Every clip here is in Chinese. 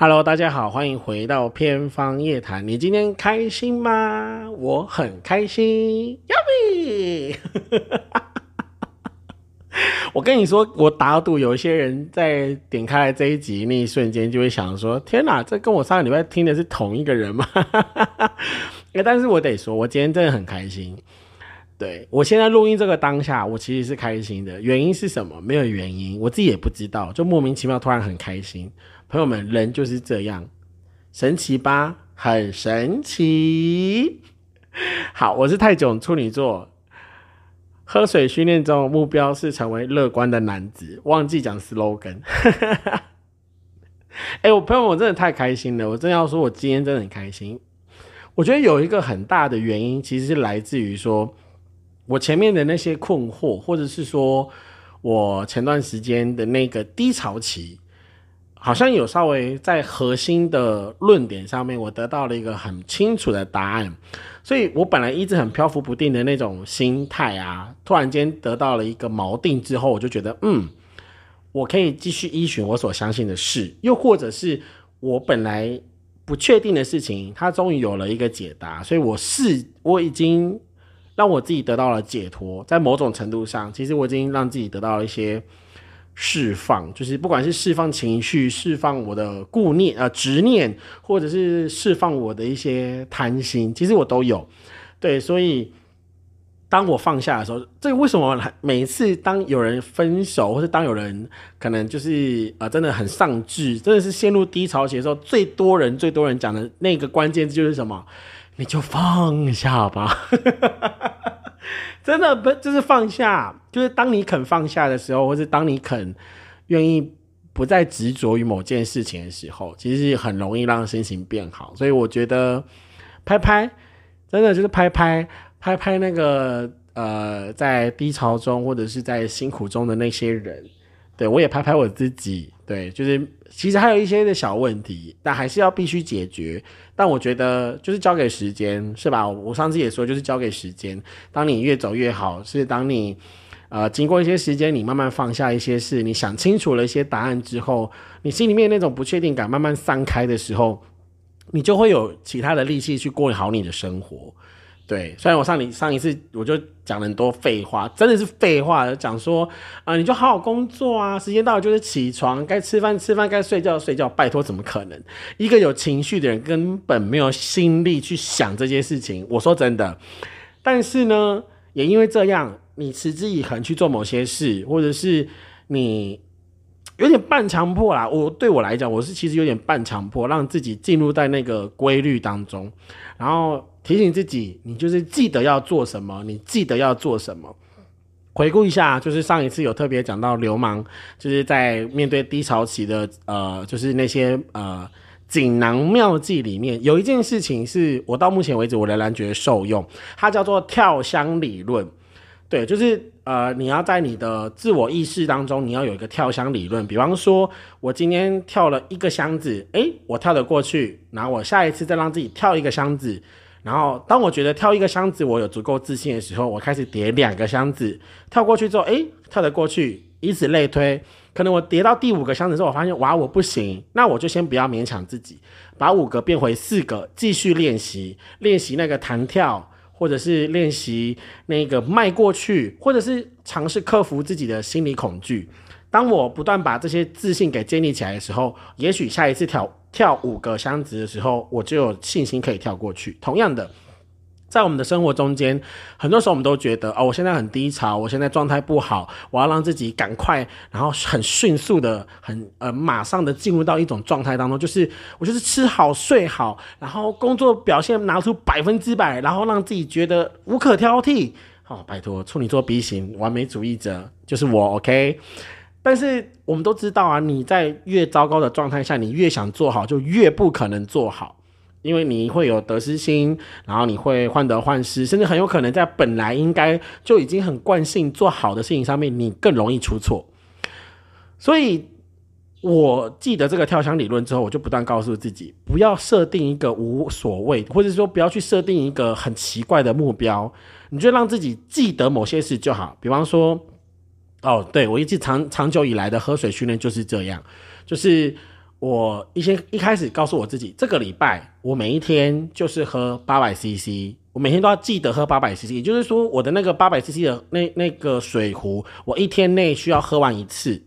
Hello，大家好，欢迎回到偏方夜谈。你今天开心吗？我很开心，Yummy！我跟你说，我打赌有一些人在点开来这一集那一瞬间，就会想说：天哪，这跟我上个礼拜听的是同一个人吗？哎，但是我得说，我今天真的很开心。对我现在录音这个当下，我其实是开心的。原因是什么？没有原因，我自己也不知道，就莫名其妙突然很开心。朋友们，人就是这样，神奇吧？很神奇。好，我是泰囧处女座，喝水训练中目标是成为乐观的男子。忘记讲 slogan。哎，我朋友，我真的太开心了。我真要说，我今天真的很开心。我觉得有一个很大的原因，其实是来自于说。我前面的那些困惑，或者是说我前段时间的那个低潮期，好像有稍微在核心的论点上面，我得到了一个很清楚的答案。所以我本来一直很漂浮不定的那种心态啊，突然间得到了一个锚定之后，我就觉得，嗯，我可以继续依循我所相信的事，又或者是我本来不确定的事情，它终于有了一个解答。所以我是我已经。让我自己得到了解脱，在某种程度上，其实我已经让自己得到了一些释放，就是不管是释放情绪、释放我的顾念、啊执念，或者是释放我的一些贪心，其实我都有。对，所以当我放下的时候，这为什么每次当有人分手，或是当有人可能就是呃真的很丧志，真的是陷入低潮期的时候，最多人、最多人讲的那个关键字就是什么？你就放下吧，真的不就是放下，就是当你肯放下的时候，或是当你肯愿意不再执着于某件事情的时候，其实很容易让心情变好。所以我觉得拍拍，真的就是拍拍拍拍那个呃，在低潮中或者是在辛苦中的那些人，对我也拍拍我自己，对，就是。其实还有一些的小问题，但还是要必须解决。但我觉得就是交给时间，是吧？我上次也说，就是交给时间。当你越走越好，是当你呃经过一些时间，你慢慢放下一些事，你想清楚了一些答案之后，你心里面那种不确定感慢慢散开的时候，你就会有其他的力气去过好你的生活。对，虽然我上你上一次我就讲了很多废话，真的是废话，讲说啊，你就好好工作啊，时间到了就是起床，该吃饭吃饭，该睡觉睡觉，拜托，怎么可能？一个有情绪的人根本没有心力去想这些事情。我说真的，但是呢，也因为这样，你持之以恒去做某些事，或者是你有点半强迫啦。我对我来讲，我是其实有点半强迫，让自己进入在那个规律当中，然后。提醒自己，你就是记得要做什么，你记得要做什么。回顾一下，就是上一次有特别讲到流氓，就是在面对低潮期的，呃，就是那些呃锦囊妙计里面，有一件事情是我到目前为止我仍然觉得受用，它叫做跳箱理论。对，就是呃，你要在你的自我意识当中，你要有一个跳箱理论。比方说，我今天跳了一个箱子，诶，我跳得过去，然后我下一次再让自己跳一个箱子。然后，当我觉得跳一个箱子我有足够自信的时候，我开始叠两个箱子，跳过去之后，哎，跳得过去，以此类推。可能我叠到第五个箱子之后，我发现哇，我不行，那我就先不要勉强自己，把五个变回四个，继续练习，练习那个弹跳，或者是练习那个迈过去，或者是尝试克服自己的心理恐惧。当我不断把这些自信给建立起来的时候，也许下一次跳。跳五个箱子的时候，我就有信心可以跳过去。同样的，在我们的生活中间，很多时候我们都觉得，哦，我现在很低潮，我现在状态不好，我要让自己赶快，然后很迅速的，很呃，马上的进入到一种状态当中，就是我就是吃好睡好，然后工作表现拿出百分之百，然后让自己觉得无可挑剔。好，拜托，处女座 B 型完美主义者就是我，OK。但是我们都知道啊，你在越糟糕的状态下，你越想做好，就越不可能做好，因为你会有得失心，然后你会患得患失，甚至很有可能在本来应该就已经很惯性做好的事情上面，你更容易出错。所以我记得这个跳箱理论之后，我就不断告诉自己，不要设定一个无所谓，或者说不要去设定一个很奇怪的目标，你就让自己记得某些事就好，比方说。哦，对，我一直长长久以来的喝水训练就是这样，就是我一些一开始告诉我自己，这个礼拜我每一天就是喝八百 CC，我每天都要记得喝八百 CC，也就是说我的那个八百 CC 的那那个水壶，我一天内需要喝完一次，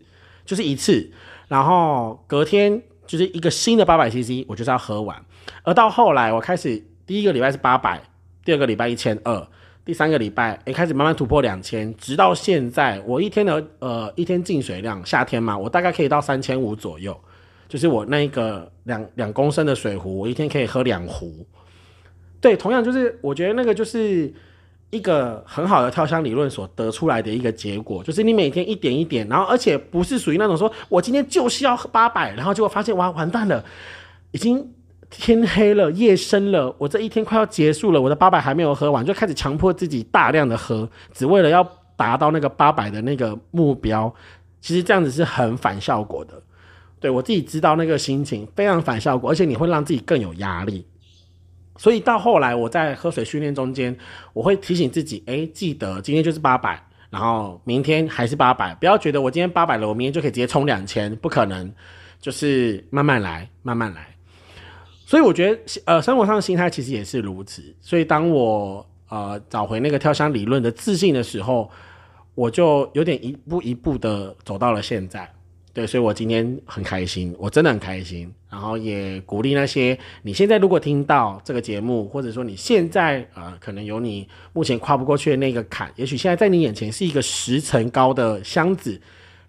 就是一次，然后隔天就是一个新的八百 CC，我就是要喝完。而到后来，我开始第一个礼拜是八百，第二个礼拜一千二，第三个礼拜也开始慢慢突破两千，直到现在，我一天的呃一天进水量，夏天嘛，我大概可以到三千五左右。就是我那一个两两公升的水壶，我一天可以喝两壶。对，同样就是我觉得那个就是一个很好的跳箱理论所得出来的一个结果，就是你每天一点一点，然后而且不是属于那种说我今天就是要喝八百，然后结果发现哇完蛋了，已经天黑了，夜深了，我这一天快要结束了，我的八百还没有喝完，就开始强迫自己大量的喝，只为了要达到那个八百的那个目标。其实这样子是很反效果的。对我自己知道那个心情非常反效果，而且你会让自己更有压力。所以到后来我在喝水训练中间，我会提醒自己，哎，记得今天就是八百，然后明天还是八百，不要觉得我今天八百了，我明天就可以直接冲两千，不可能，就是慢慢来，慢慢来。所以我觉得，呃，生活上的心态其实也是如此。所以当我呃找回那个跳箱理论的自信的时候，我就有点一步一步的走到了现在。对，所以我今天很开心，我真的很开心。然后也鼓励那些你现在如果听到这个节目，或者说你现在呃可能有你目前跨不过去的那个坎，也许现在在你眼前是一个十层高的箱子，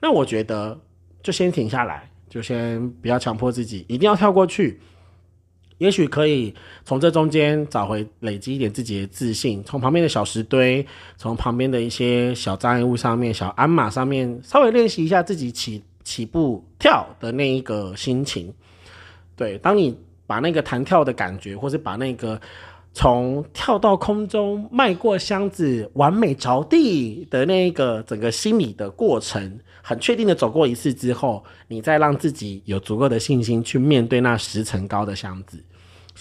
那我觉得就先停下来，就先不要强迫自己一定要跳过去。也许可以从这中间找回累积一点自己的自信，从旁边的小石堆，从旁边的一些小障碍物上面、小鞍马上面稍微练习一下自己起。起步跳的那一个心情，对，当你把那个弹跳的感觉，或是把那个从跳到空中迈过箱子完美着地的那一个整个心理的过程，很确定的走过一次之后，你再让自己有足够的信心去面对那十层高的箱子，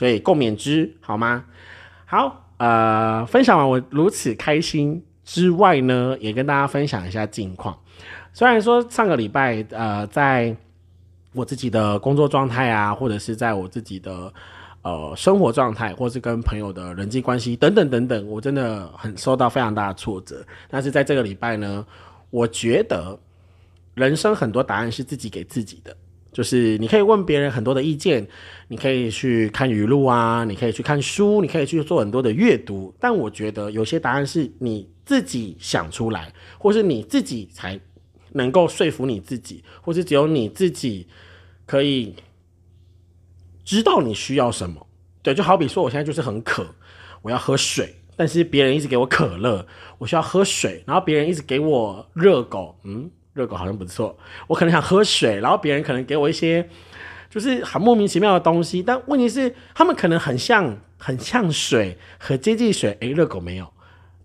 所以共勉之好吗？好，呃，分享完我如此开心之外呢，也跟大家分享一下近况。虽然说上个礼拜，呃，在我自己的工作状态啊，或者是在我自己的呃生活状态，或是跟朋友的人际关系等等等等，我真的很受到非常大的挫折。但是在这个礼拜呢，我觉得人生很多答案是自己给自己的，就是你可以问别人很多的意见，你可以去看语录啊，你可以去看书，你可以去做很多的阅读。但我觉得有些答案是你自己想出来，或是你自己才。能够说服你自己，或是只有你自己可以知道你需要什么。对，就好比说，我现在就是很渴，我要喝水，但是别人一直给我可乐，我需要喝水，然后别人一直给我热狗，嗯，热狗好像不错，我可能想喝水，然后别人可能给我一些就是很莫名其妙的东西，但问题是他们可能很像很像水，很接近水，诶，热狗没有，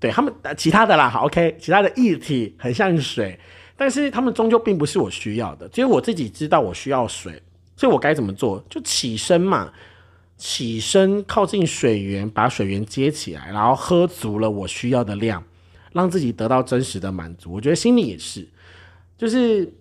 对他们其他的啦，好，OK，其他的液体很像水。但是他们终究并不是我需要的，只有我自己知道我需要水，所以我该怎么做？就起身嘛，起身靠近水源，把水源接起来，然后喝足了我需要的量，让自己得到真实的满足。我觉得心里也是，就是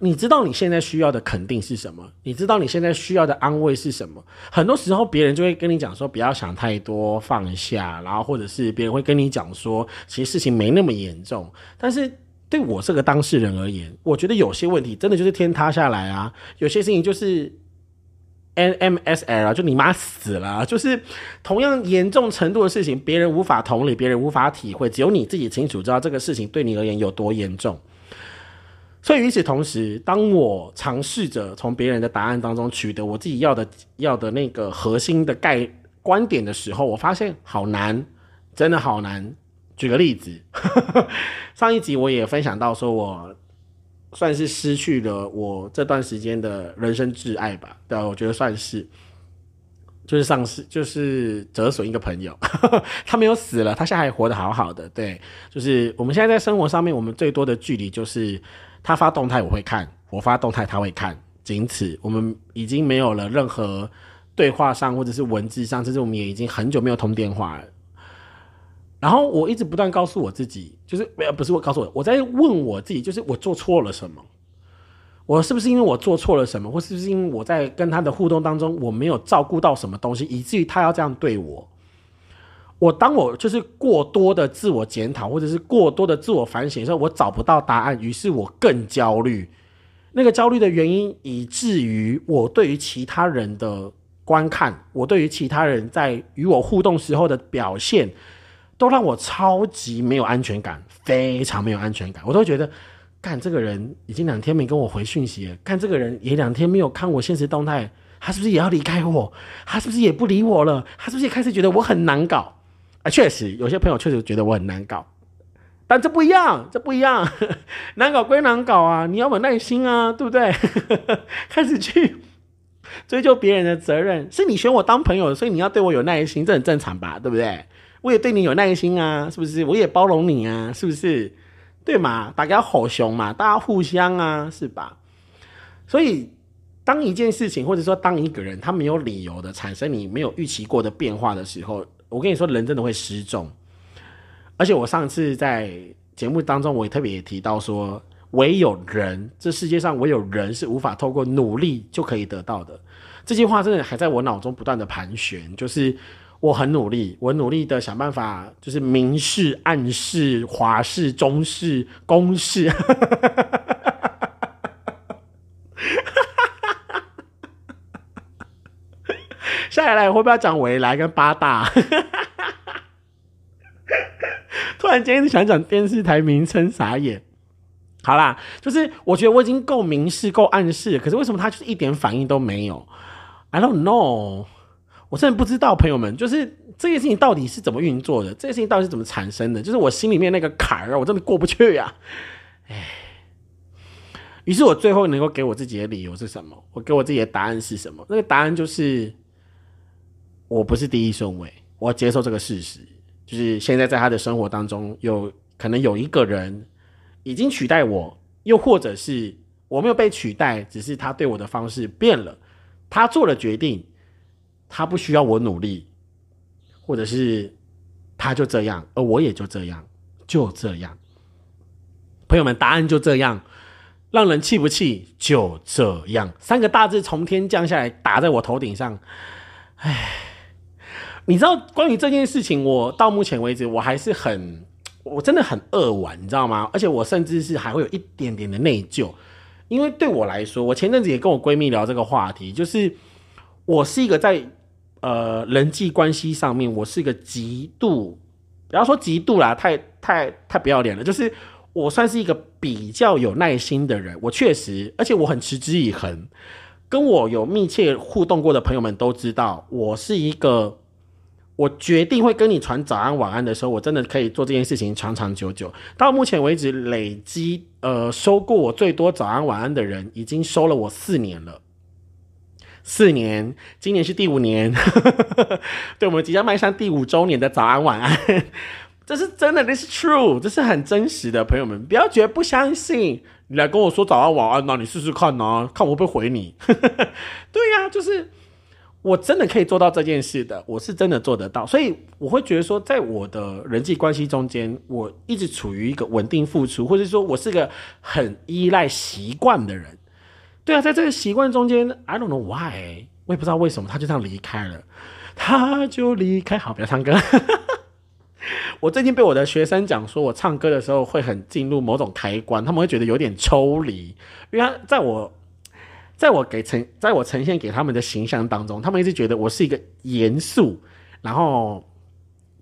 你知道你现在需要的肯定是什么，你知道你现在需要的安慰是什么。很多时候别人就会跟你讲说不要想太多，放下，然后或者是别人会跟你讲说其实事情没那么严重，但是。对我这个当事人而言，我觉得有些问题真的就是天塌下来啊，有些事情就是 NMSL 啊就你妈死了，就是同样严重程度的事情，别人无法同理，别人无法体会，只有你自己清楚知道这个事情对你而言有多严重。所以与此同时，当我尝试着从别人的答案当中取得我自己要的要的那个核心的概观点的时候，我发现好难，真的好难。举个例子，上一集我也分享到，说我算是失去了我这段时间的人生挚爱吧。对，我觉得算是，就是丧失，就是折损一个朋友。他没有死了，他现在还活得好好的。对，就是我们现在在生活上面，我们最多的距离就是他发动态我会看，我发动态他会看，仅此。我们已经没有了任何对话上或者是文字上，甚至我们也已经很久没有通电话了。然后我一直不断告诉我自己，就是没有不是我告诉我，我在问我自己，就是我做错了什么？我是不是因为我做错了什么，或是不是因为我在跟他的互动当中我没有照顾到什么东西，以至于他要这样对我？我当我就是过多的自我检讨，或者是过多的自我反省的时候，我找不到答案，于是我更焦虑。那个焦虑的原因，以至于我对于其他人的观看，我对于其他人在与我互动时候的表现，都让我超级没有安全感，非常没有安全感。我都觉得，看这个人已经两天没跟我回讯息了，看这个人也两天没有看我现实动态，他是不是也要离开我？他是不是也不理我了？他是不是也开始觉得我很难搞？啊，确实有些朋友确实觉得我很难搞，但这不一样，这不一样，难搞归难搞啊，你要有耐心啊，对不对？开始去追究别人的责任，是你选我当朋友，所以你要对我有耐心，这很正常吧，对不对？我也对你有耐心啊，是不是？我也包容你啊，是不是？对嘛？大家好凶嘛，大家互相啊，是吧？所以，当一件事情或者说当一个人他没有理由的产生你没有预期过的变化的时候，我跟你说，人真的会失重，而且我上次在节目当中，我也特别提到说，唯有人，这世界上唯有人是无法透过努力就可以得到的。这句话真的还在我脑中不断的盘旋，就是我很努力，我努力的想办法，就是明示、暗示、华式、中式、公式。下来会不会讲未来跟八大？突然间想讲电视台名称，傻眼。好啦，就是我觉得我已经够明示、够暗示，可是为什么他就是一点反应都没有？I don't know，我真的不知道，朋友们，就是这件事情到底是怎么运作的？这件事情到底是怎么产生的？就是我心里面那个坎儿，我真的过不去呀。哎，于是我最后能够给我自己的理由是什么？我给我自己的答案是什么？那个答案就是。我不是第一顺位，我接受这个事实，就是现在在他的生活当中，有可能有一个人已经取代我，又或者是我没有被取代，只是他对我的方式变了，他做了决定，他不需要我努力，或者是他就这样，而我也就这样，就这样。朋友们，答案就这样，让人气不气？就这样，三个大字从天降下来，打在我头顶上，唉。你知道关于这件事情，我到目前为止我还是很，我真的很扼腕，你知道吗？而且我甚至是还会有一点点的内疚，因为对我来说，我前阵子也跟我闺蜜聊这个话题，就是我是一个在呃人际关系上面，我是一个极度，不要说极度啦，太太太不要脸了，就是我算是一个比较有耐心的人，我确实，而且我很持之以恒，跟我有密切互动过的朋友们都知道，我是一个。我决定会跟你传早安晚安的时候，我真的可以做这件事情长长久久。到目前为止，累积呃收过我最多早安晚安的人，已经收了我四年了。四年，今年是第五年，对我们即将迈向第五周年的早安晚安，这是真的，this true，这是很真实的。朋友们，不要觉得不相信，你来跟我说早安晚安呐，你试试看呐，看我会不会回你。对呀，就是。我真的可以做到这件事的，我是真的做得到，所以我会觉得说，在我的人际关系中间，我一直处于一个稳定付出，或者说我是个很依赖习惯的人。对啊，在这个习惯中间，I don't know why，我也不知道为什么他就这样离开了，他就离开。好，不要唱歌。我最近被我的学生讲说，我唱歌的时候会很进入某种开关，他们会觉得有点抽离，因为在我。在我给呈，在我呈现给他们的形象当中，他们一直觉得我是一个严肃，然后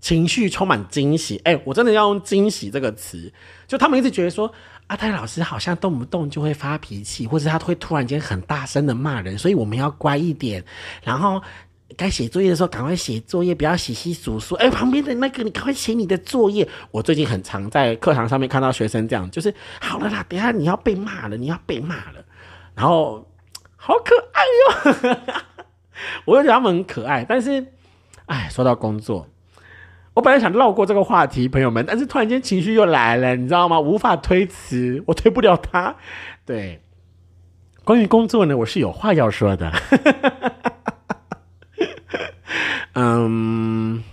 情绪充满惊喜。哎，我真的要用惊喜这个词，就他们一直觉得说阿泰老师好像动不动就会发脾气，或者他会突然间很大声的骂人，所以我们要乖一点，然后该写作业的时候赶快写作业，不要洗洗数数。哎，旁边的那个你赶快写你的作业。我最近很常在课堂上面看到学生这样，就是好了啦，等下你要被骂了，你要被骂了，然后。好可爱哟！我就觉得他们很可爱，但是，哎，说到工作，我本来想绕过这个话题，朋友们，但是突然间情绪又来了，你知道吗？无法推辞，我推不了他。对，关于工作呢，我是有话要说的。嗯，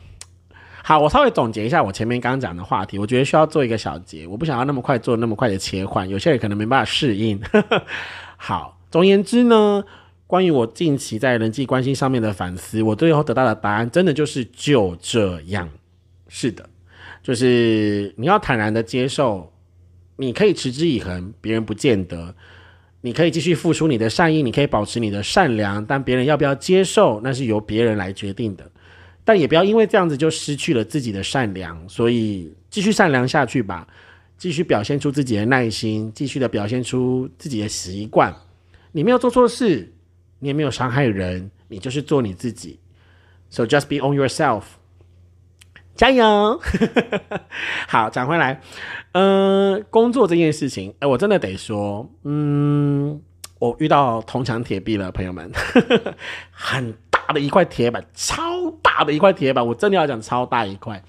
好，我稍微总结一下我前面刚刚讲的话题，我觉得需要做一个小结，我不想要那么快做那么快的切换，有些人可能没办法适应。好，总言之呢，关于我近期在人际关系上面的反思，我最后得到的答案真的就是就这样。是的，就是你要坦然的接受，你可以持之以恒，别人不见得。你可以继续付出你的善意，你可以保持你的善良，但别人要不要接受，那是由别人来决定的。但也不要因为这样子就失去了自己的善良，所以继续善良下去吧，继续表现出自己的耐心，继续的表现出自己的习惯。你没有做错事，你也没有伤害人，你就是做你自己。So just be on yourself，加油！好，讲回来，嗯，工作这件事情，哎，我真的得说，嗯，我遇到铜墙铁壁了，朋友们，很。大的一块铁板，超大的一块铁板，我真的要讲超大一块。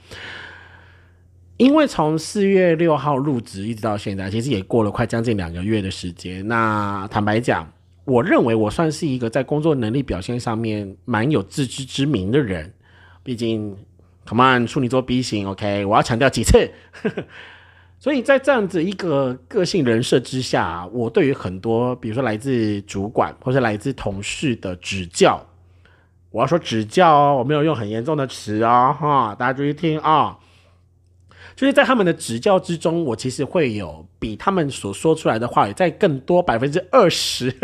因为从四月六号入职一直到现在，其实也过了快将近两个月的时间。那坦白讲，我认为我算是一个在工作能力表现上面蛮有自知之明的人。毕竟，Come on，处女座 B 型，OK，我要强调几次。所以在这样子一个个性人设之下，我对于很多，比如说来自主管或是来自同事的指教。我要说指教哦，我没有用很严重的词哦，哈，大家注意听啊。就是在他们的指教之中，我其实会有比他们所说出来的话语再更多百分之二十，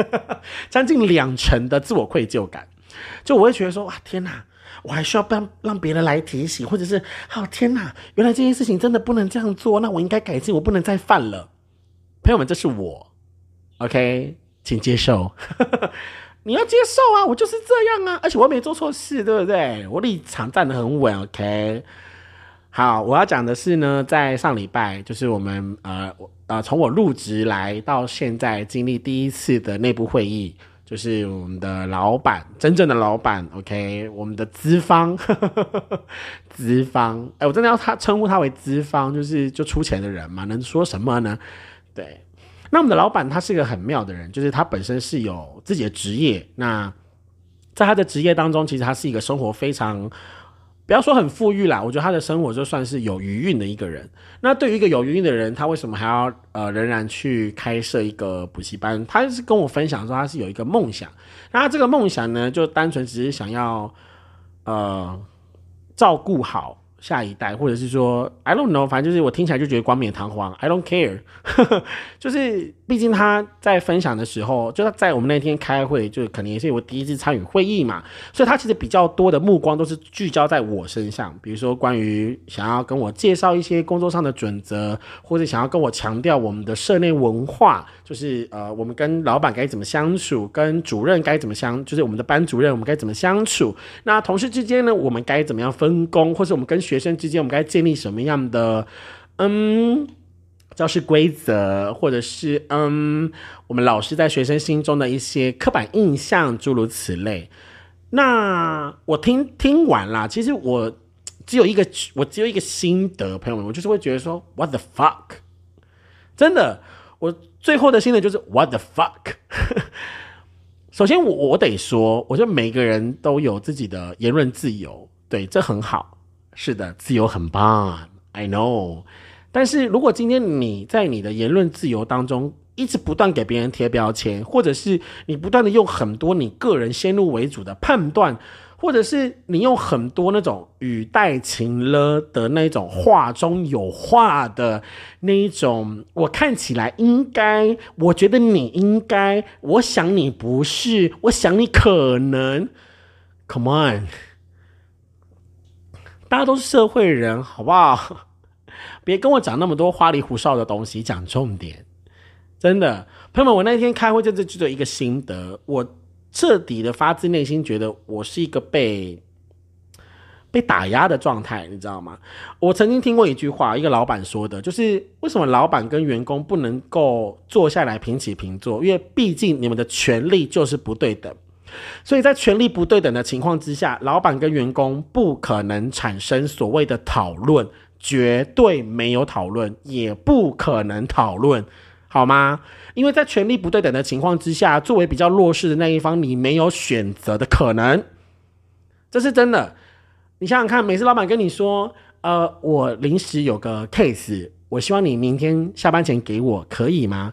将近两成的自我愧疚感。就我会觉得说，哇，天哪，我还需要让让别人来提醒，或者是，哦，天哪，原来这件事情真的不能这样做，那我应该改进，我不能再犯了。朋友们，这是我，OK，请接受。你要接受啊，我就是这样啊，而且我又没做错事，对不对？我立场站得很稳，OK。好，我要讲的是呢，在上礼拜，就是我们呃呃，从我入职来到现在，经历第一次的内部会议，就是我们的老板，真正的老板，OK，我们的资方，资方，哎，我真的要他称呼他为资方，就是就出钱的人嘛，能说什么呢？对。那我们的老板他是一个很妙的人，就是他本身是有自己的职业。那在他的职业当中，其实他是一个生活非常，不要说很富裕啦，我觉得他的生活就算是有余韵的一个人。那对于一个有余韵的人，他为什么还要呃仍然去开设一个补习班？他是跟我分享说他是有一个梦想，那他这个梦想呢，就单纯只是想要呃照顾好。下一代，或者是说，I don't know，反正就是我听起来就觉得冠冕堂皇，I don't care，就是毕竟他在分享的时候，就他在我们那天开会，就可能也是我第一次参与会议嘛，所以他其实比较多的目光都是聚焦在我身上，比如说关于想要跟我介绍一些工作上的准则，或者想要跟我强调我们的社内文化，就是呃，我们跟老板该怎么相处，跟主任该怎么相，就是我们的班主任我们该怎么相处，那同事之间呢，我们该怎么样分工，或者我们跟学生之间，我们该建立什么样的嗯教师规则，或者是嗯我们老师在学生心中的一些刻板印象，诸如此类。那我听听完了，其实我只有一个，我只有一个心得，朋友们，我就是会觉得说，What the fuck？真的，我最后的心得就是 What the fuck？首先，我我得说，我觉得每个人都有自己的言论自由，对，这很好。是的，自由很棒，I know。但是如果今天你在你的言论自由当中一直不断给别人贴标签，或者是你不断的用很多你个人先入为主的判断，或者是你用很多那种语带情了的那种话中有话的那一种，我看起来应该，我觉得你应该，我想你不是，我想你可能，Come on。大家都是社会人，好不好？别跟我讲那么多花里胡哨的东西，讲重点。真的，朋友们，我那天开会就只有一个心得，我彻底的发自内心觉得我是一个被被打压的状态，你知道吗？我曾经听过一句话，一个老板说的，就是为什么老板跟员工不能够坐下来平起平坐？因为毕竟你们的权利就是不对等。所以在权力不对等的情况之下，老板跟员工不可能产生所谓的讨论，绝对没有讨论，也不可能讨论，好吗？因为在权力不对等的情况之下，作为比较弱势的那一方，你没有选择的可能，这是真的。你想想看，每次老板跟你说：“呃，我临时有个 case，我希望你明天下班前给我，可以吗？”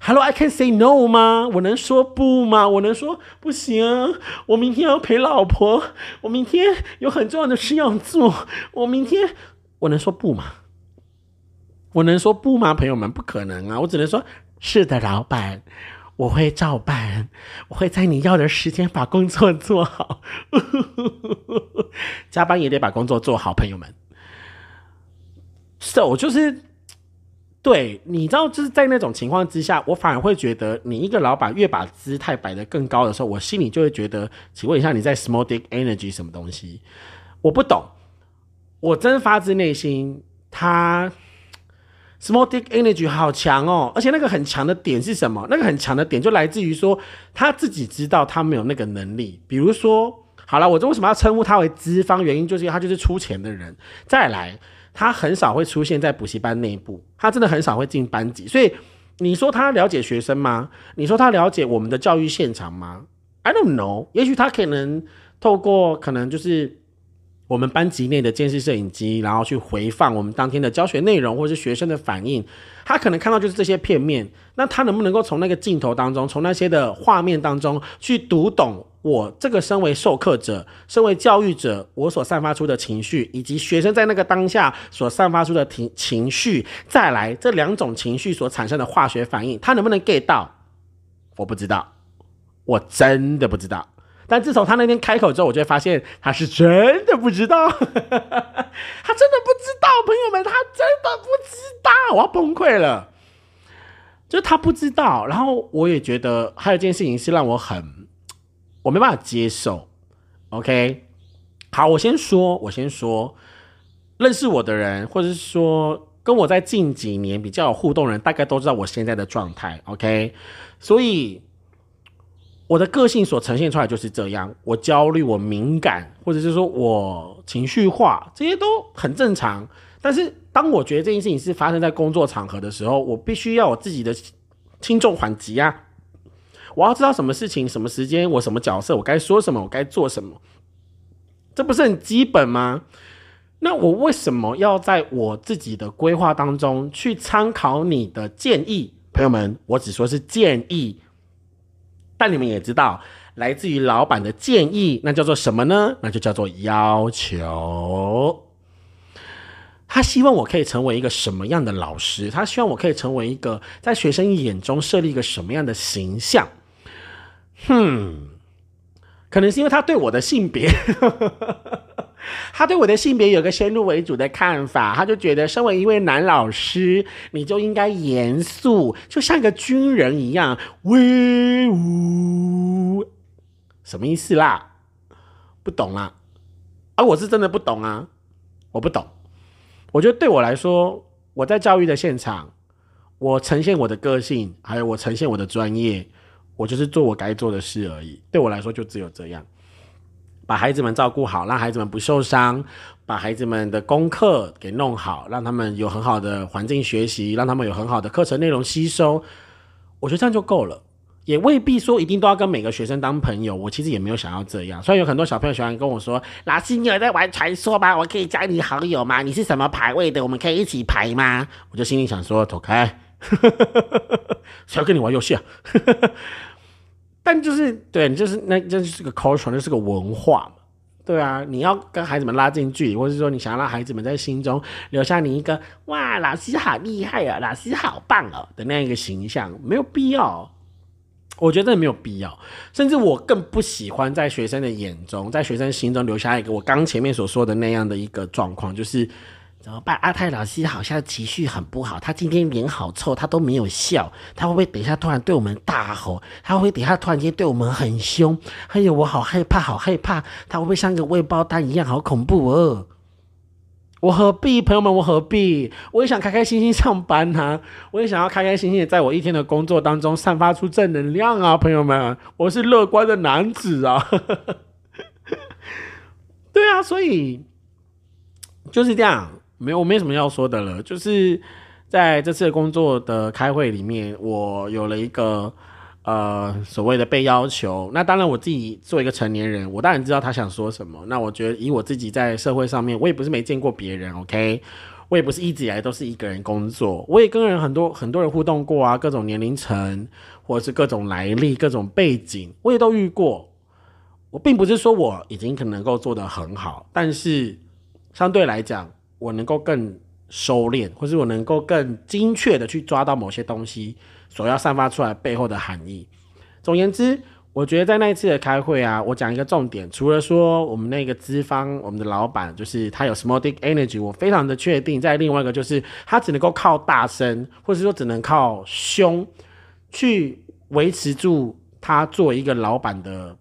Hello，I can say no 吗？我能说不吗？我能说不行？我明天要陪老婆，我明天有很重要的事要做，我明天我能说不吗？我能说不吗？朋友们，不可能啊！我只能说是的，老板，我会照办，我会在你要的时间把工作做好，加班也得把工作做好，朋友们。So 就是。对，你知道，就是在那种情况之下，我反而会觉得，你一个老板越把姿态摆得更高的时候，我心里就会觉得，请问一下，你在 small dick energy 什么东西？我不懂，我真发自内心，他 small dick energy 好强哦，而且那个很强的点是什么？那个很强的点就来自于说，他自己知道他没有那个能力。比如说，好了，我这为什么要称呼他为资方？原因就是因为他就是出钱的人。再来。他很少会出现在补习班内部，他真的很少会进班级，所以你说他了解学生吗？你说他了解我们的教育现场吗？I don't know，也许他可能透过可能就是我们班级内的监视摄影机，然后去回放我们当天的教学内容或者是学生的反应，他可能看到就是这些片面，那他能不能够从那个镜头当中，从那些的画面当中去读懂？我这个身为授课者，身为教育者，我所散发出的情绪，以及学生在那个当下所散发出的情情绪，再来这两种情绪所产生的化学反应，他能不能 get 到？我不知道，我真的不知道。但自从他那天开口之后，我就会发现他是真的不知道，他真的不知道，朋友们，他真的不知道，我要崩溃了。就是他不知道，然后我也觉得还有一件事情是让我很。我没办法接受，OK，好，我先说，我先说，认识我的人，或者是说跟我在近几年比较有互动人，大概都知道我现在的状态，OK，所以我的个性所呈现出来就是这样，我焦虑，我敏感，或者是说我情绪化，这些都很正常。但是当我觉得这件事情是发生在工作场合的时候，我必须要我自己的轻重缓急啊。我要知道什么事情、什么时间、我什么角色、我该说什么、我该做什么，这不是很基本吗？那我为什么要在我自己的规划当中去参考你的建议？朋友们，我只说是建议，那你们也知道，来自于老板的建议，那叫做什么呢？那就叫做要求。他希望我可以成为一个什么样的老师？他希望我可以成为一个在学生眼中设立一个什么样的形象？哼，可能是因为他对我的性别，他对我的性别有个先入为主的看法，他就觉得身为一位男老师，你就应该严肃，就像个军人一样威武。什么意思啦？不懂啦？而我是真的不懂啊，我不懂。我觉得对我来说，我在教育的现场，我呈现我的个性，还有我呈现我的专业。我就是做我该做的事而已，对我来说就只有这样，把孩子们照顾好，让孩子们不受伤，把孩子们的功课给弄好，让他们有很好的环境学习，让他们有很好的课程内容吸收，我觉得这样就够了，也未必说一定都要跟每个学生当朋友。我其实也没有想要这样，虽然有很多小朋友喜欢跟我说：“老师，你有在玩传说吗？我可以加你好友吗？你是什么排位的？我们可以一起排吗？”我就心里想说：“走开。” 谁要跟你玩游戏啊？但就是对你，就是那这就是个 culture，那是个文化嘛。对啊，你要跟孩子们拉近距离，或者说你想要让孩子们在心中留下你一个哇，老师好厉害啊，老师好棒哦的那样一个形象，没有必要。我觉得没有必要，甚至我更不喜欢在学生的眼中，在学生心中留下一个我刚前面所说的那样的一个状况，就是。怎么办？阿泰老师好像情绪很不好，他今天脸好臭，他都没有笑。他会不会等一下突然对我们大吼？他会等一下突然间对我们很凶？哎呦，我好害怕，好害怕！他会不会像个未爆弹一样，好恐怖哦？我何必，朋友们，我何必？我也想开开心心上班啊！我也想要开开心心的在我一天的工作当中散发出正能量啊！朋友们，我是乐观的男子啊！对啊，所以就是这样。没有，我没什么要说的了。就是在这次工作的开会里面，我有了一个呃所谓的被要求。那当然，我自己做一个成年人，我当然知道他想说什么。那我觉得，以我自己在社会上面，我也不是没见过别人。OK，我也不是一直以来都是一个人工作，我也跟人很多很多人互动过啊，各种年龄层或者是各种来历、各种背景，我也都遇过。我并不是说我已经可能够做得很好，但是相对来讲，我能够更收敛，或是我能够更精确的去抓到某些东西所要散发出来背后的含义。总言之。我觉得在那一次的开会啊，我讲一个重点，除了说我们那个资方，我们的老板就是他有 small dick energy，我非常的确定。在另外一个就是他只能够靠大声，或者说只能靠凶去维持住他作为一个老板的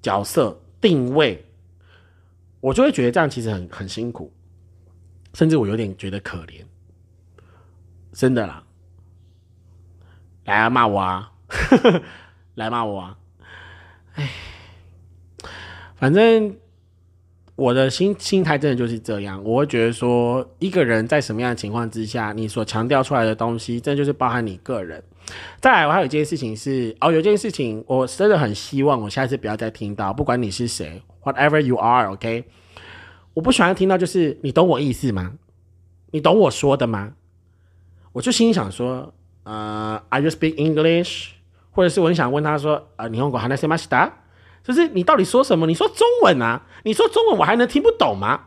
角色定位，我就会觉得这样其实很很辛苦，甚至我有点觉得可怜，真的啦，来啊骂我啊，来骂我啊！唉，反正我的心心态真的就是这样。我会觉得说，一个人在什么样的情况之下，你所强调出来的东西，真的就是包含你个人。再来，我还有一件事情是，哦，有件事情，我真的很希望我下次不要再听到，不管你是谁，whatever you are，OK，我不喜欢听到就是你懂我意思吗？你懂我说的吗？我就心想说，呃，Are you speak English？或者是我很想问他说，呃，你用过还能什么西达？就是你到底说什么？你说中文啊？你说中文我还能听不懂吗？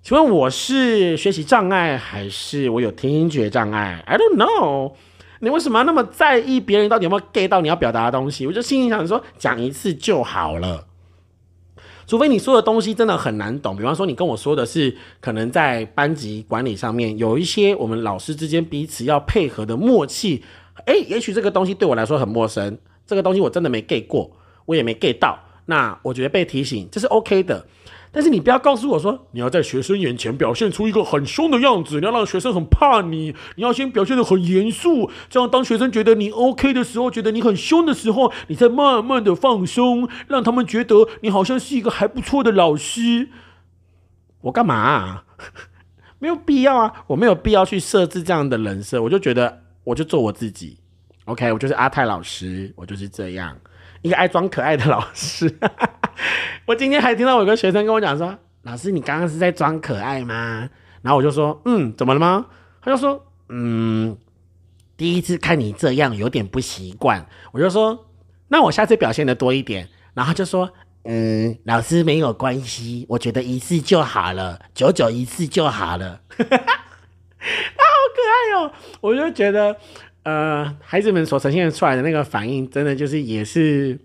请问我是学习障碍还是我有听觉障碍？I don't know。你为什么要那么在意别人到底有没有 get 到你要表达的东西？我就心里想说，讲一次就好了。除非你说的东西真的很难懂，比方说你跟我说的是可能在班级管理上面有一些我们老师之间彼此要配合的默契。诶，也许这个东西对我来说很陌生，这个东西我真的没 get 过，我也没 get 到。那我觉得被提醒这是 OK 的，但是你不要告诉我说你要在学生眼前表现出一个很凶的样子，你要让学生很怕你，你要先表现的很严肃，这样当学生觉得你 OK 的时候，觉得你很凶的时候，你再慢慢的放松，让他们觉得你好像是一个还不错的老师。我干嘛？没有必要啊，我没有必要去设置这样的人设，我就觉得。我就做我自己，OK，我就是阿泰老师，我就是这样一个爱装可爱的老师。我今天还听到有个学生跟我讲说：“老师，你刚刚是在装可爱吗？”然后我就说：“嗯，怎么了吗？”他就说：“嗯，第一次看你这样有点不习惯。”我就说：“那我下次表现的多一点。”然后就说：“嗯，老师没有关系，我觉得一次就好了，久久一次就好了。”他好可爱哦！我就觉得，呃，孩子们所呈现出来的那个反应，真的就是也是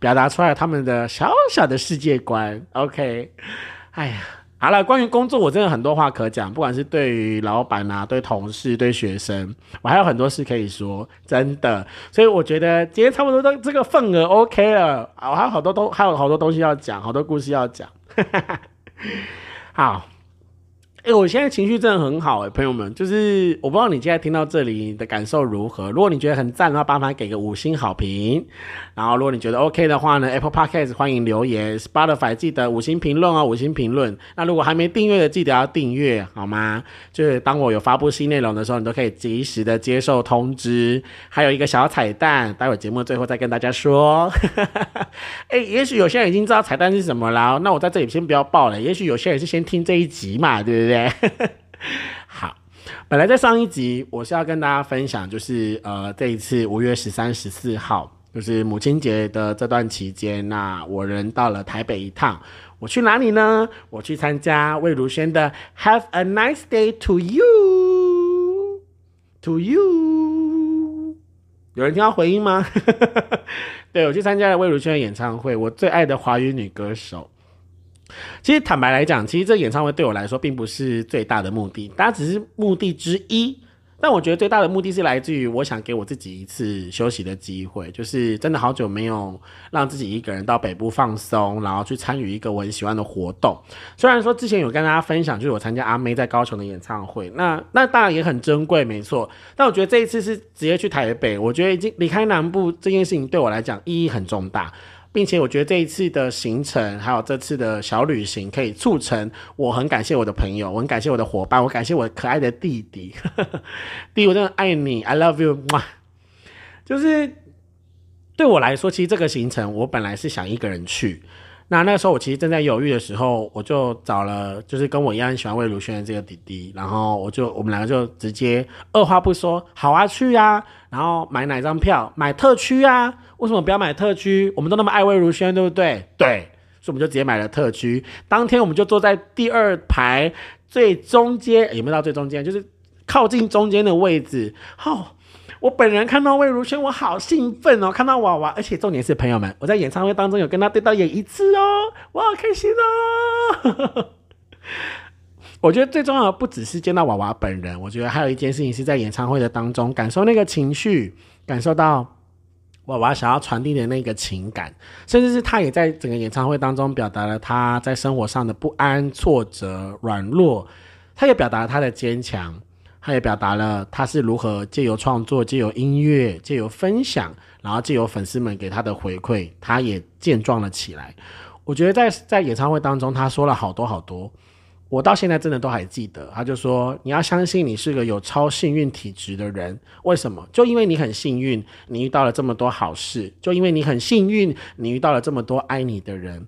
表达出来他们的小小的世界观。OK，哎呀，好了，关于工作，我真的很多话可讲，不管是对于老板啊，对同事，对学生，我还有很多事可以说，真的。所以我觉得今天差不多都这个份额 OK 了啊，我还有好多东，还有好多东西要讲，好多故事要讲。好。哎，我现在情绪真的很好哎，朋友们，就是我不知道你现在听到这里的感受如何。如果你觉得很赞的话，麻烦给个五星好评。然后，如果你觉得 OK 的话呢，Apple Podcast 欢迎留言，Spotify 记得五星评论哦，五星评论。那如果还没订阅的，记得要订阅好吗？就是当我有发布新内容的时候，你都可以及时的接受通知。还有一个小彩蛋，待会节目最后再跟大家说。哎，也许有些人已经知道彩蛋是什么了，那我在这里先不要报了。也许有些人是先听这一集嘛，对不对？对，好。本来在上一集我是要跟大家分享，就是呃，这一次五月十三、十四号，就是母亲节的这段期间，那我人到了台北一趟。我去哪里呢？我去参加魏如萱的 "Have a nice day to you, to you"。有人听到回音吗？对，我去参加了魏如萱的演唱会，我最爱的华语女歌手。其实坦白来讲，其实这演唱会对我来说并不是最大的目的，大家只是目的之一。但我觉得最大的目的是来自于我想给我自己一次休息的机会，就是真的好久没有让自己一个人到北部放松，然后去参与一个我很喜欢的活动。虽然说之前有跟大家分享，就是我参加阿妹在高雄的演唱会，那那当然也很珍贵，没错。但我觉得这一次是直接去台北，我觉得已经离开南部这件事情对我来讲意义很重大。并且我觉得这一次的行程，还有这次的小旅行，可以促成我很感谢我的朋友，我很感谢我的伙伴，我感谢我可爱的弟弟，弟，我真的爱你，I love you，哇！就是对我来说，其实这个行程我本来是想一个人去，那那个时候我其实正在犹豫的时候，我就找了就是跟我一样喜欢魏如萱的这个弟弟，然后我就我们两个就直接二话不说，好啊去啊，然后买哪张票？买特区啊？为什么不要买特区？我们都那么爱魏如萱，对不对？对，所以我们就直接买了特区。当天我们就坐在第二排最中间，有没有到最中间？就是靠近中间的位置。好。我本人看到魏如萱，我好兴奋哦！看到娃娃，而且重点是朋友们，我在演唱会当中有跟他对到眼一次哦，我好开心哦！我觉得最重要的不只是见到娃娃本人，我觉得还有一件事情是在演唱会的当中感受那个情绪，感受到娃娃想要传递的那个情感，甚至是他也在整个演唱会当中表达了他在生活上的不安、挫折、软弱，他也表达了他的坚强。他也表达了他是如何借由创作、借由音乐、借由分享，然后借由粉丝们给他的回馈，他也健壮了起来。我觉得在在演唱会当中，他说了好多好多，我到现在真的都还记得。他就说：“你要相信你是个有超幸运体质的人，为什么？就因为你很幸运，你遇到了这么多好事；就因为你很幸运，你遇到了这么多爱你的人。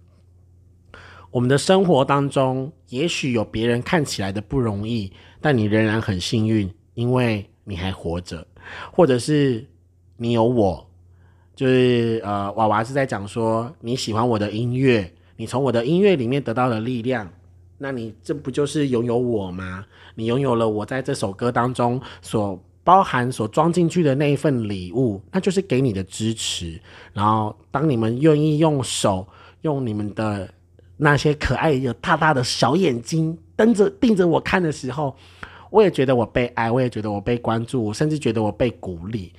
我们的生活当中，也许有别人看起来的不容易。”但你仍然很幸运，因为你还活着，或者是你有我，就是呃，娃娃是在讲说你喜欢我的音乐，你从我的音乐里面得到了力量，那你这不就是拥有我吗？你拥有了我在这首歌当中所包含、所装进去的那一份礼物，那就是给你的支持。然后，当你们愿意用手，用你们的那些可爱有大大的小眼睛。瞪着盯着我看的时候，我也觉得我被爱，我也觉得我被关注，我甚至觉得我被鼓励。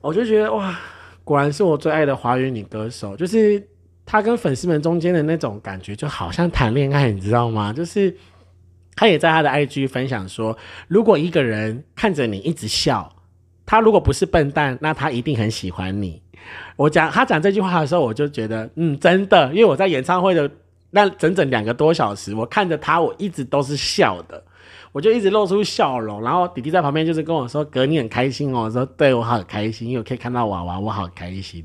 我就觉得哇，果然是我最爱的华语女歌手。就是她跟粉丝们中间的那种感觉，就好像谈恋爱，你知道吗？就是她也在她的 IG 分享说，如果一个人看着你一直笑，他如果不是笨蛋，那他一定很喜欢你。我讲他讲这句话的时候，我就觉得嗯，真的，因为我在演唱会的。那整整两个多小时，我看着他，我一直都是笑的，我就一直露出笑容。然后弟弟在旁边就是跟我说：“哥，你很开心哦。”我说：“对我好开心，因为我可以看到娃娃，我好开心。”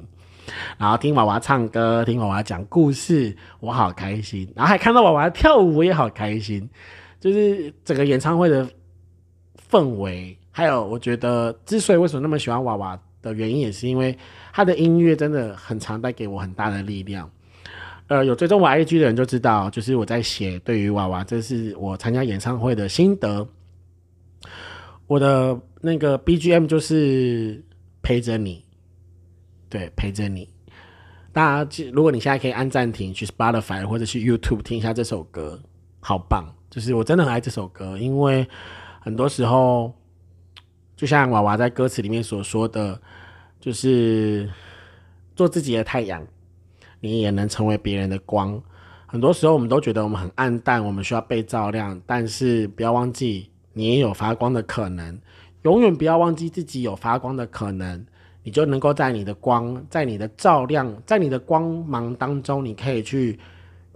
然后听娃娃唱歌，听娃娃讲故事，我好开心。然后还看到娃娃跳舞，我也好开心。就是整个演唱会的氛围，还有我觉得之所以为什么那么喜欢娃娃的原因，也是因为他的音乐真的很常带给我很大的力量。呃，有追踪我 IG 的人就知道，就是我在写对于娃娃，这是我参加演唱会的心得。我的那个 BGM 就是陪着你，对，陪着你。大家，如果你现在可以按暂停去 Spotify 或者去 YouTube 听一下这首歌，好棒！就是我真的很爱这首歌，因为很多时候，就像娃娃在歌词里面所说的，就是做自己的太阳。你也能成为别人的光。很多时候，我们都觉得我们很暗淡，我们需要被照亮。但是，不要忘记，你也有发光的可能。永远不要忘记自己有发光的可能，你就能够在你的光，在你的照亮，在你的光芒当中，你可以去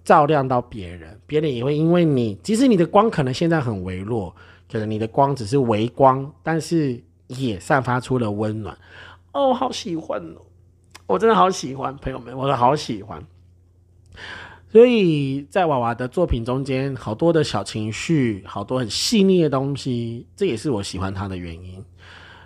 照亮到别人。别人也会因为你，即使你的光可能现在很微弱，可能你的光只是微光，但是也散发出了温暖。哦，好喜欢哦。我真的好喜欢朋友们，我都好喜欢。所以在娃娃的作品中间，好多的小情绪，好多很细腻的东西，这也是我喜欢他的原因。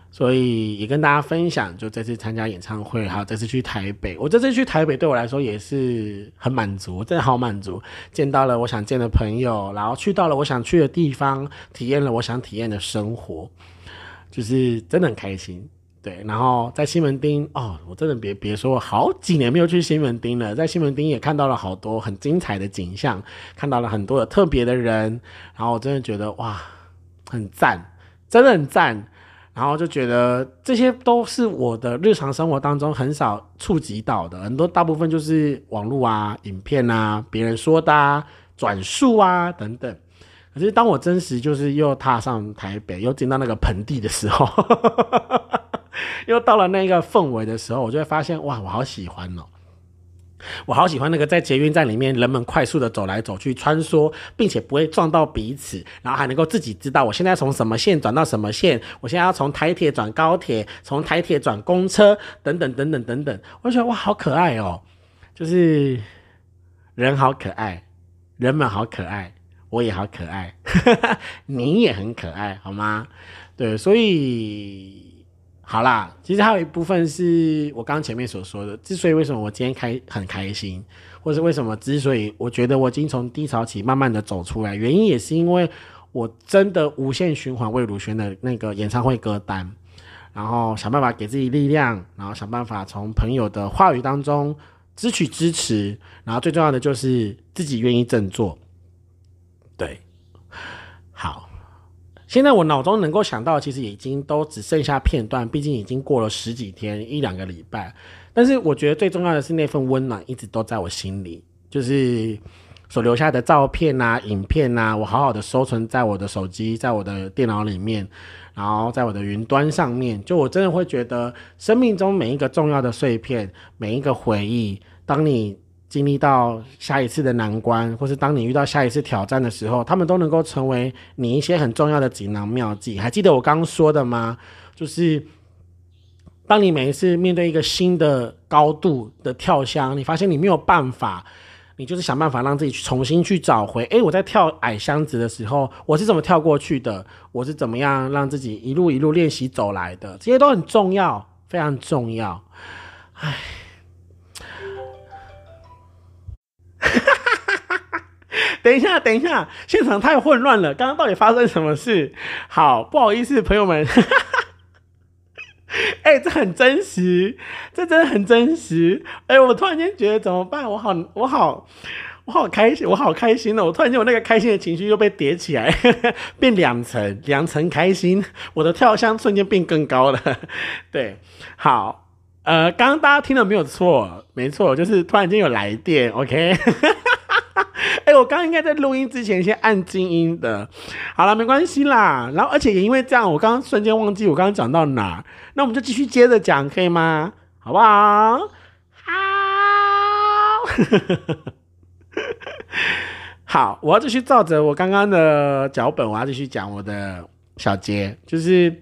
所以也跟大家分享，就这次参加演唱会，还有这次去台北，我这次去台北对我来说也是很满足，真的好满足，见到了我想见的朋友，然后去到了我想去的地方，体验了我想体验的生活，就是真的很开心。对，然后在西门町哦，我真的别别说，好几年没有去西门町了，在西门町也看到了好多很精彩的景象，看到了很多的特别的人，然后我真的觉得哇，很赞，真的很赞，然后就觉得这些都是我的日常生活当中很少触及到的，很多大部分就是网络啊、影片啊、别人说的啊、转述啊等等。可是当我真实就是又踏上台北，又进到那个盆地的时候。又到了那个氛围的时候，我就会发现，哇，我好喜欢哦！我好喜欢那个在捷运站里面，人们快速的走来走去、穿梭，并且不会撞到彼此，然后还能够自己知道我现在从什么线转到什么线，我现在要从台铁转高铁，从台铁转公车，等等等等等等。我觉得哇，好可爱哦！就是人好可爱，人们好可爱，我也好可爱，你也很可爱，好吗？对，所以好啦，其实还有一部分是我刚前面所说的，之所以为什么我今天开很开心，或是为什么之所以我觉得我已经从低潮期慢慢的走出来，原因也是因为我真的无限循环魏如萱的那个演唱会歌单，然后想办法给自己力量，然后想办法从朋友的话语当中。支取支持，然后最重要的就是自己愿意振作。对，现在我脑中能够想到，其实已经都只剩下片段，毕竟已经过了十几天，一两个礼拜。但是我觉得最重要的是那份温暖一直都在我心里，就是所留下的照片啊、影片啊，我好好的收存在我的手机，在我的电脑里面。然后在我的云端上面，就我真的会觉得，生命中每一个重要的碎片，每一个回忆，当你经历到下一次的难关，或是当你遇到下一次挑战的时候，他们都能够成为你一些很重要的锦囊妙计。还记得我刚刚说的吗？就是当你每一次面对一个新的高度的跳箱，你发现你没有办法。你就是想办法让自己去重新去找回，哎，我在跳矮箱子的时候，我是怎么跳过去的？我是怎么样让自己一路一路练习走来的？这些都很重要，非常重要。哎，等一下，等一下，现场太混乱了，刚刚到底发生什么事？好，不好意思，朋友们。哎，这很真实，这真的很真实。哎，我突然间觉得怎么办？我好，我好，我好开心，我好开心哦！我突然间我那个开心的情绪又被叠起来，变两层，两层开心，我的跳箱瞬间变更高了。对，好，呃，刚刚大家听的没有错，没错，就是突然间有来电，OK。哎，我刚刚应该在录音之前先按静音的。好了，没关系啦。然后，而且也因为这样，我刚刚瞬间忘记我刚刚讲到哪。那我们就继续接着讲，可以吗？好不好？好。好，我要继续照着我刚刚的脚本，我要继续讲我的小节。就是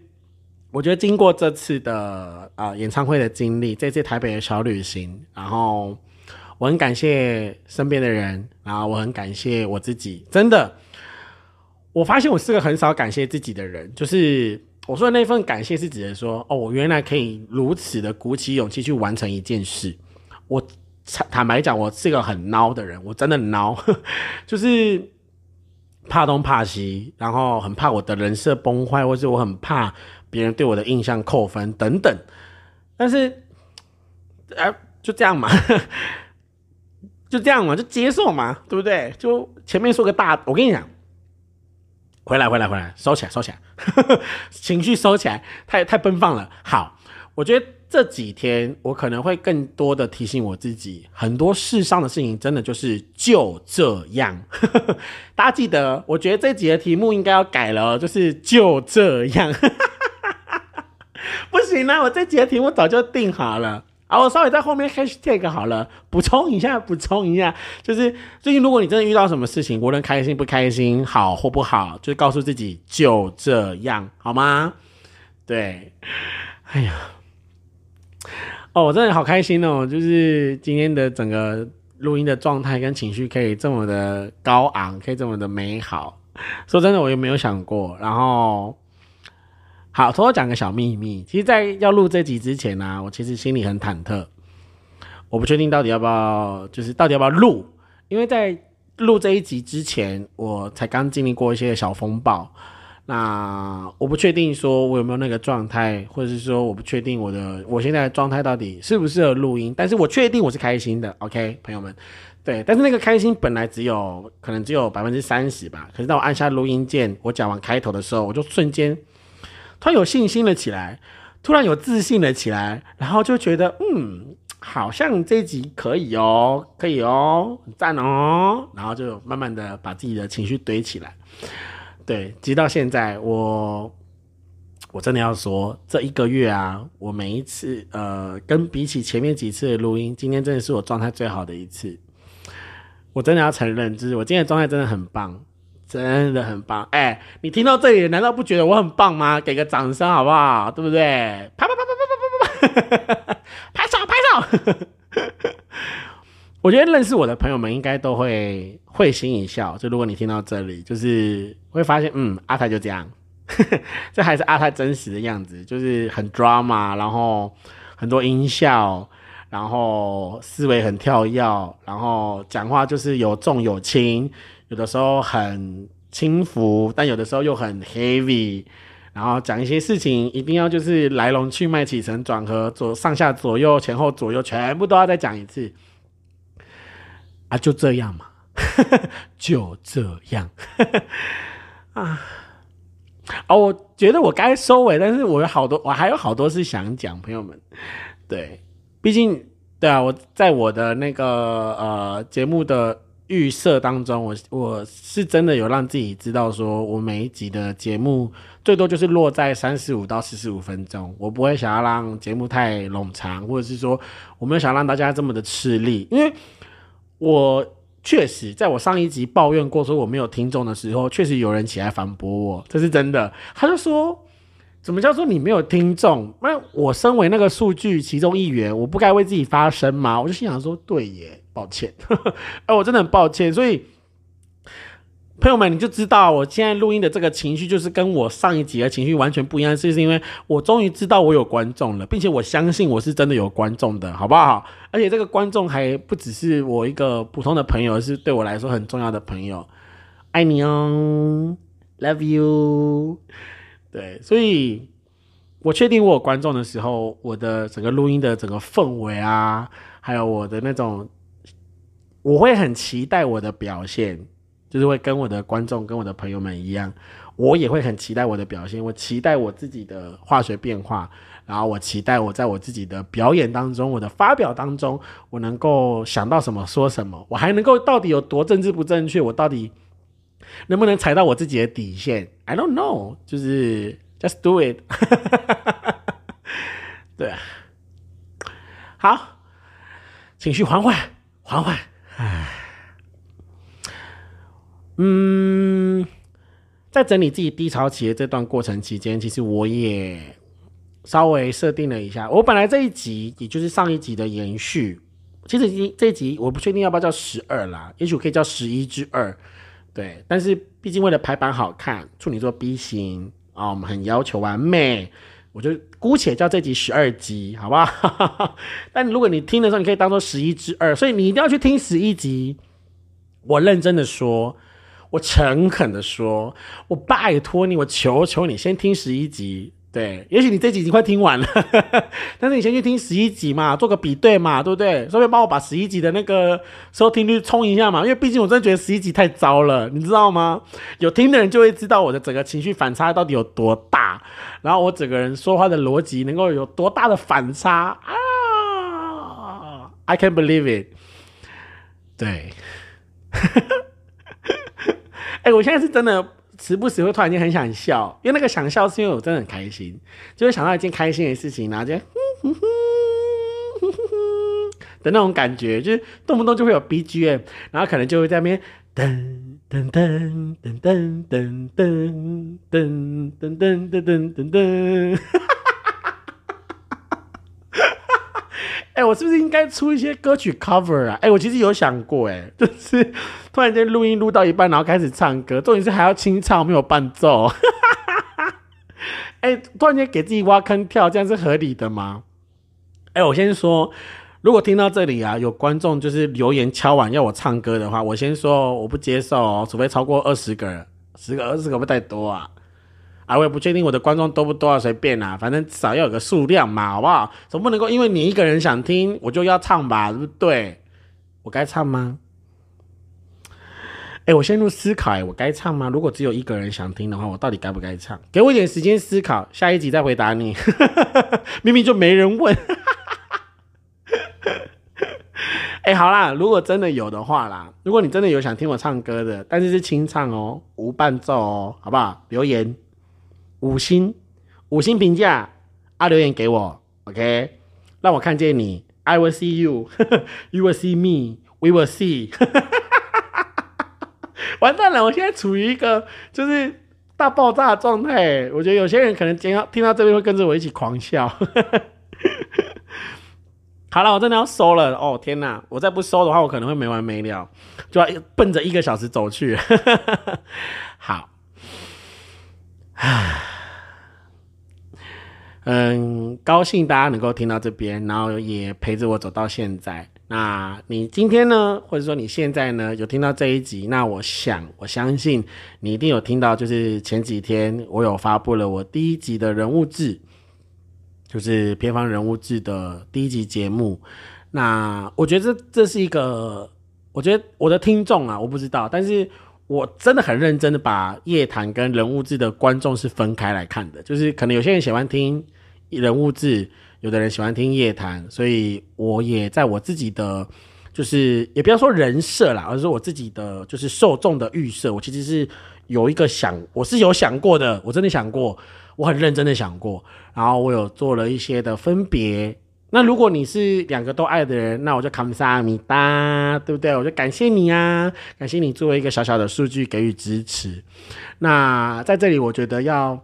我觉得经过这次的啊演唱会的经历，这次台北的小旅行，然后。我很感谢身边的人，然后我很感谢我自己。真的，我发现我是个很少感谢自己的人。就是我说的那份感谢，是指的说，哦，我原来可以如此的鼓起勇气去完成一件事。我坦坦白讲，我是个很孬的人，我真的孬，就是怕东怕西，然后很怕我的人设崩坏，或是我很怕别人对我的印象扣分等等。但是，哎，就这样嘛。就这样嘛，就接受嘛，对不对？就前面说个大，我跟你讲，回来，回来，回来，收起来，收起来，情绪收起来，太太奔放了。好，我觉得这几天我可能会更多的提醒我自己，很多世上的事情真的就是就这样。大家记得，我觉得这几个题目应该要改了，就是就这样。不行啊，我这几个题目早就定好了。啊，我稍微在后面 hashtag 好了，补充一下，补充一下，就是最近如果你真的遇到什么事情，无论开心不开心，好或不好，就告诉自己就这样，好吗？对，哎呀，哦，我真的好开心哦，就是今天的整个录音的状态跟情绪可以这么的高昂，可以这么的美好。说真的，我也没有想过，然后。好，偷偷讲个小秘密。其实，在要录这集之前呢，我其实心里很忐忑，我不确定到底要不要，就是到底要不要录。因为在录这一集之前，我才刚经历过一些小风暴，那我不确定说我有没有那个状态，或者是说我不确定我的我现在的状态到底适不适合录音。但是我确定我是开心的，OK，朋友们，对。但是那个开心本来只有可能只有百分之三十吧。可是当我按下录音键，我讲完开头的时候，我就瞬间。突然有信心了起来，突然有自信了起来，然后就觉得，嗯，好像这集可以哦，可以哦，赞哦，然后就慢慢的把自己的情绪堆起来。对，直到现在，我我真的要说，这一个月啊，我每一次，呃，跟比起前面几次的录音，今天真的是我状态最好的一次。我真的要承认，就是我今天的状态真的很棒。真的很棒，哎，你听到这里，难道不觉得我很棒吗？给个掌声好不好？对不对？啪啪啪啪啪啪啪啪，拍手拍手。我觉得认识我的朋友们应该都会会心一笑。就如果你听到这里，就是会发现，嗯，阿泰就这样，这还是阿泰真实的样子，就是很 drama，然后很多音效，然后思维很跳跃，然后讲话就是有重有轻，有的时候很轻浮，但有的时候又很 heavy。然后讲一些事情，一定要就是来龙去脉、起承转合、左上下左右、前后左右，全部都要再讲一次。啊，就这样嘛，就这样 啊。哦，我觉得我该收尾，但是我有好多，我还有好多事想讲，朋友们。对，毕竟对啊，我在我的那个呃节目的。预设当中，我我是真的有让自己知道，说我每一集的节目最多就是落在三十五到四十五分钟，我不会想要让节目太冗长，或者是说我没有想让大家这么的吃力，因为我确实在我上一集抱怨过说我没有听众的时候，确实有人起来反驳我，这是真的，他就说。怎么叫做你没有听众？那我身为那个数据其中一员，我不该为自己发声吗？我就心想说，对耶，抱歉，哎，我真的很抱歉。所以，朋友们，你就知道我现在录音的这个情绪，就是跟我上一集的情绪完全不一样，是因为我终于知道我有观众了，并且我相信我是真的有观众的，好不好？而且这个观众还不只是我一个普通的朋友，是对我来说很重要的朋友。爱你哦，Love you。对，所以我确定我有观众的时候，我的整个录音的整个氛围啊，还有我的那种，我会很期待我的表现，就是会跟我的观众、跟我的朋友们一样，我也会很期待我的表现，我期待我自己的化学变化，然后我期待我在我自己的表演当中、我的发表当中，我能够想到什么说什么，我还能够到底有多政治不正确，我到底。能不能踩到我自己的底线？I don't know，就是 just do it。对啊，好，情绪缓缓，缓缓。唉，嗯，在整理自己低潮期的这段过程期间，其实我也稍微设定了一下。我本来这一集，也就是上一集的延续，其实这一集我不确定要不要叫十二啦，也许可以叫十一之二。对，但是毕竟为了排版好看，处女座 B 型啊，我们很要求完美，我就姑且叫这集十二集，好不好？但如果你听的时候，你可以当做十一之二，所以你一定要去听十一集。我认真的说，我诚恳的说，我拜托你，我求求你，先听十一集。对，也许你这集已经快听完了，但是你先去听十一集嘛，做个比对嘛，对不对？顺便帮我把十一集的那个收听率冲一下嘛，因为毕竟我真的觉得十一集太糟了，你知道吗？有听的人就会知道我的整个情绪反差到底有多大，然后我整个人说话的逻辑能够有多大的反差啊！I can't believe it。对，哎，我现在是真的。时不时会突然间很想笑，因为那个想笑是因为我真的很开心，就会想到一件开心的事情，然后就哼哼哼哼哼哼的那种感觉，就是动不动就会有 BGM，然后可能就会在那边噔噔噔噔噔噔噔噔噔噔噔噔噔。哎，我是不是应该出一些歌曲 cover 啊？哎，我其实有想过，哎，就是突然间录音录到一半，然后开始唱歌，重点是还要清唱，没有伴奏。哎，突然间给自己挖坑跳，这样是合理的吗？哎，我先说，如果听到这里啊，有观众就是留言敲完要我唱歌的话，我先说我不接受哦，除非超过二十个人，十个、二十个不太多啊。啊，我也不确定我的观众多不多啊，随便啦，反正至少要有个数量嘛，好不好？总不能够因为你一个人想听，我就要唱吧，对不对？我该唱吗？哎，我陷入思考，哎，我该唱吗？如果只有一个人想听的话，我到底该不该唱？给我一点时间思考，下一集再回答你。明明就没人问。哎，好啦，如果真的有的话啦，如果你真的有想听我唱歌的，但是是清唱哦，无伴奏哦，好不好？留言。五星，五星评价啊！留言给我，OK，让我看见你。I will see you，you will see me，we will see。完蛋了，我现在处于一个就是大爆炸的状态。我觉得有些人可能听到听到这边会跟着我一起狂笑。好了，我真的要收了哦！天哪，我再不收的话，我可能会没完没了，就要奔着一个小时走去。好，唉。嗯，高兴大家能够听到这边，然后也陪着我走到现在。那你今天呢，或者说你现在呢，有听到这一集？那我想，我相信你一定有听到，就是前几天我有发布了我第一集的人物志，就是偏方人物志的第一集节目。那我觉得这这是一个，我觉得我的听众啊，我不知道，但是。我真的很认真的把夜谈跟人物志的观众是分开来看的，就是可能有些人喜欢听人物志，有的人喜欢听夜谈，所以我也在我自己的，就是也不要说人设啦，而是说我自己的就是受众的预设，我其实是有一个想，我是有想过的，我真的想过，我很认真的想过，然后我有做了一些的分别。那如果你是两个都爱的人，那我就感谢你哒，对不对？我就感谢你啊，感谢你作为一个小小的数据给予支持。那在这里，我觉得要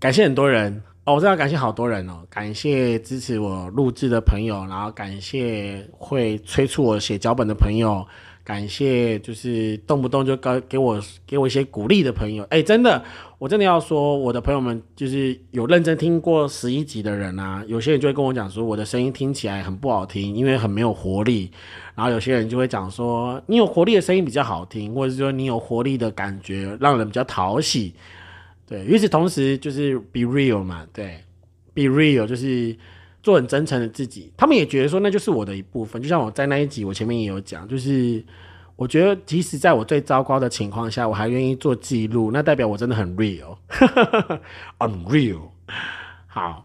感谢很多人哦，我真的要感谢好多人哦，感谢支持我录制的朋友，然后感谢会催促我写脚本的朋友。感谢，就是动不动就给给我给我一些鼓励的朋友，哎，真的，我真的要说，我的朋友们就是有认真听过十一集的人啊，有些人就会跟我讲说，我的声音听起来很不好听，因为很没有活力。然后有些人就会讲说，你有活力的声音比较好听，或者是说你有活力的感觉让人比较讨喜。对，与此同时，就是 be real 嘛，对，be real 就是。做很真诚的自己，他们也觉得说那就是我的一部分。就像我在那一集，我前面也有讲，就是我觉得即使在我最糟糕的情况下，我还愿意做记录，那代表我真的很 real，unreal。好，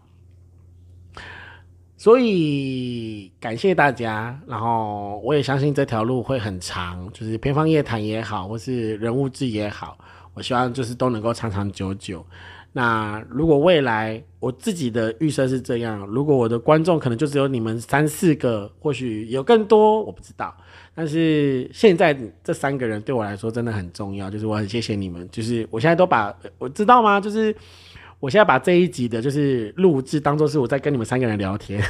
所以感谢大家，然后我也相信这条路会很长，就是偏方夜谈也好，或是人物志也好，我希望就是都能够长长久久。那如果未来我自己的预设是这样，如果我的观众可能就只有你们三四个，或许有更多，我不知道。但是现在这三个人对我来说真的很重要，就是我很谢谢你们。就是我现在都把我知道吗？就是我现在把这一集的就是录制当做是我在跟你们三个人聊天。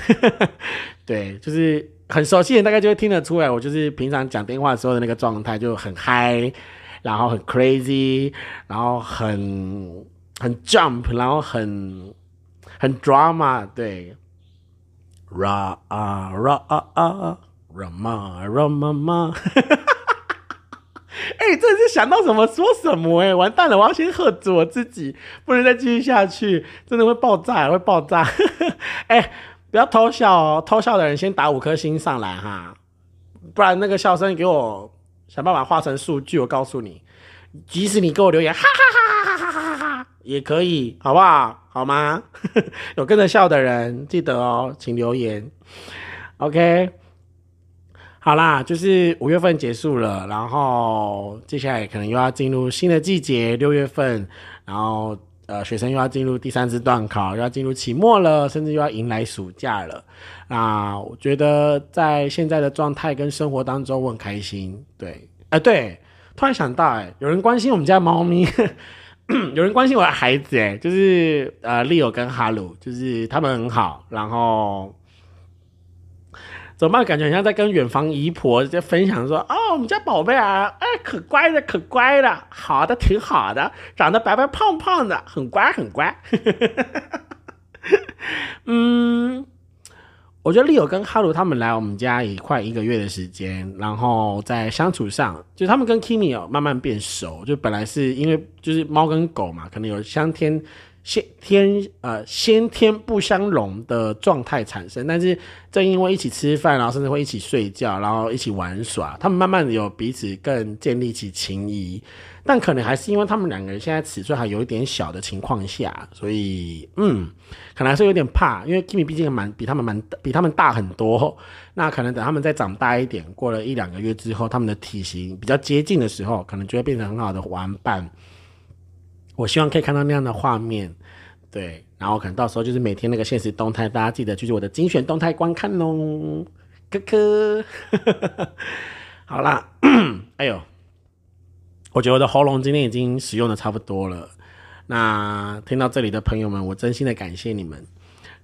对，就是很熟悉的大概就会听得出来，我就是平常讲电话的时候的那个状态就很嗨，然后很 crazy，然后很。很 jump 然后很很 drama 对。RA RA RA RA RA MA RA MA MA 哈哈哈哈哈哈，哎，这是想到什么说什么，哎，完蛋了，我要先喝止我自己，不能再继续下去，真的会爆炸会爆炸，哈哈。哎，不要偷笑哦，偷笑的人先打五颗星上来哈，不然那个笑声给我想办法化成数据，我告诉你，即使你给我留言，哈哈哈。也可以，好不好？好吗？有跟着笑的人，记得哦，请留言。OK，好啦，就是五月份结束了，然后接下来可能又要进入新的季节，六月份，然后呃，学生又要进入第三次段考，又要进入期末了，甚至又要迎来暑假了。那我觉得在现在的状态跟生活当中，我很开心。对，哎，对，突然想到，哎，有人关心我们家猫咪。有人关心我的孩子，哎，就是呃，Leo 跟哈鲁，就是他们很好，然后怎么办？感觉好像在跟远房姨婆在分享说，哦，我们家宝贝啊，哎，可乖的，可乖的，好的，挺好的，长得白白胖胖的，很乖，很乖。嗯。我觉得利友跟哈鲁他们来我们家也快一个月的时间，然后在相处上，就他们跟 Kimi 哦慢慢变熟。就本来是因为就是猫跟狗嘛，可能有相天先天呃先天不相容的状态产生，但是正因为一起吃饭，然后甚至会一起睡觉，然后一起玩耍，他们慢慢的有彼此更建立起情谊。但可能还是因为他们两个人现在尺寸还有一点小的情况下，所以嗯，可能还是有点怕。因为 Kimi 毕竟蛮比他们蛮比他们大很多，那可能等他们再长大一点，过了一两个月之后，他们的体型比较接近的时候，可能就会变成很好的玩伴。我希望可以看到那样的画面，对，然后可能到时候就是每天那个现实动态，大家记得就是我的精选动态观看喽，科科，好啦，哎呦。我觉得我的喉咙今天已经使用的差不多了。那听到这里的朋友们，我真心的感谢你们。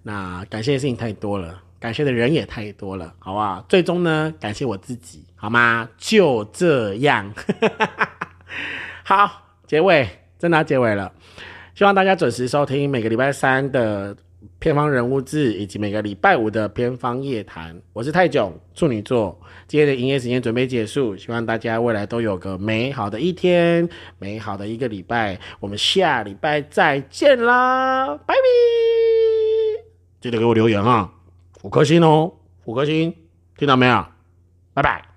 那感谢的事情太多了，感谢的人也太多了，好不好？最终呢，感谢我自己，好吗？就这样，好，结尾真的结尾了，希望大家准时收听每个礼拜三的偏方人物志，以及每个礼拜五的偏方夜谈。我是泰囧，处女座。今天的营业时间准备结束，希望大家未来都有个美好的一天，美好的一个礼拜。我们下礼拜再见啦，拜拜！记得给我留言啊，五颗星哦，五颗星，听到没有？拜拜。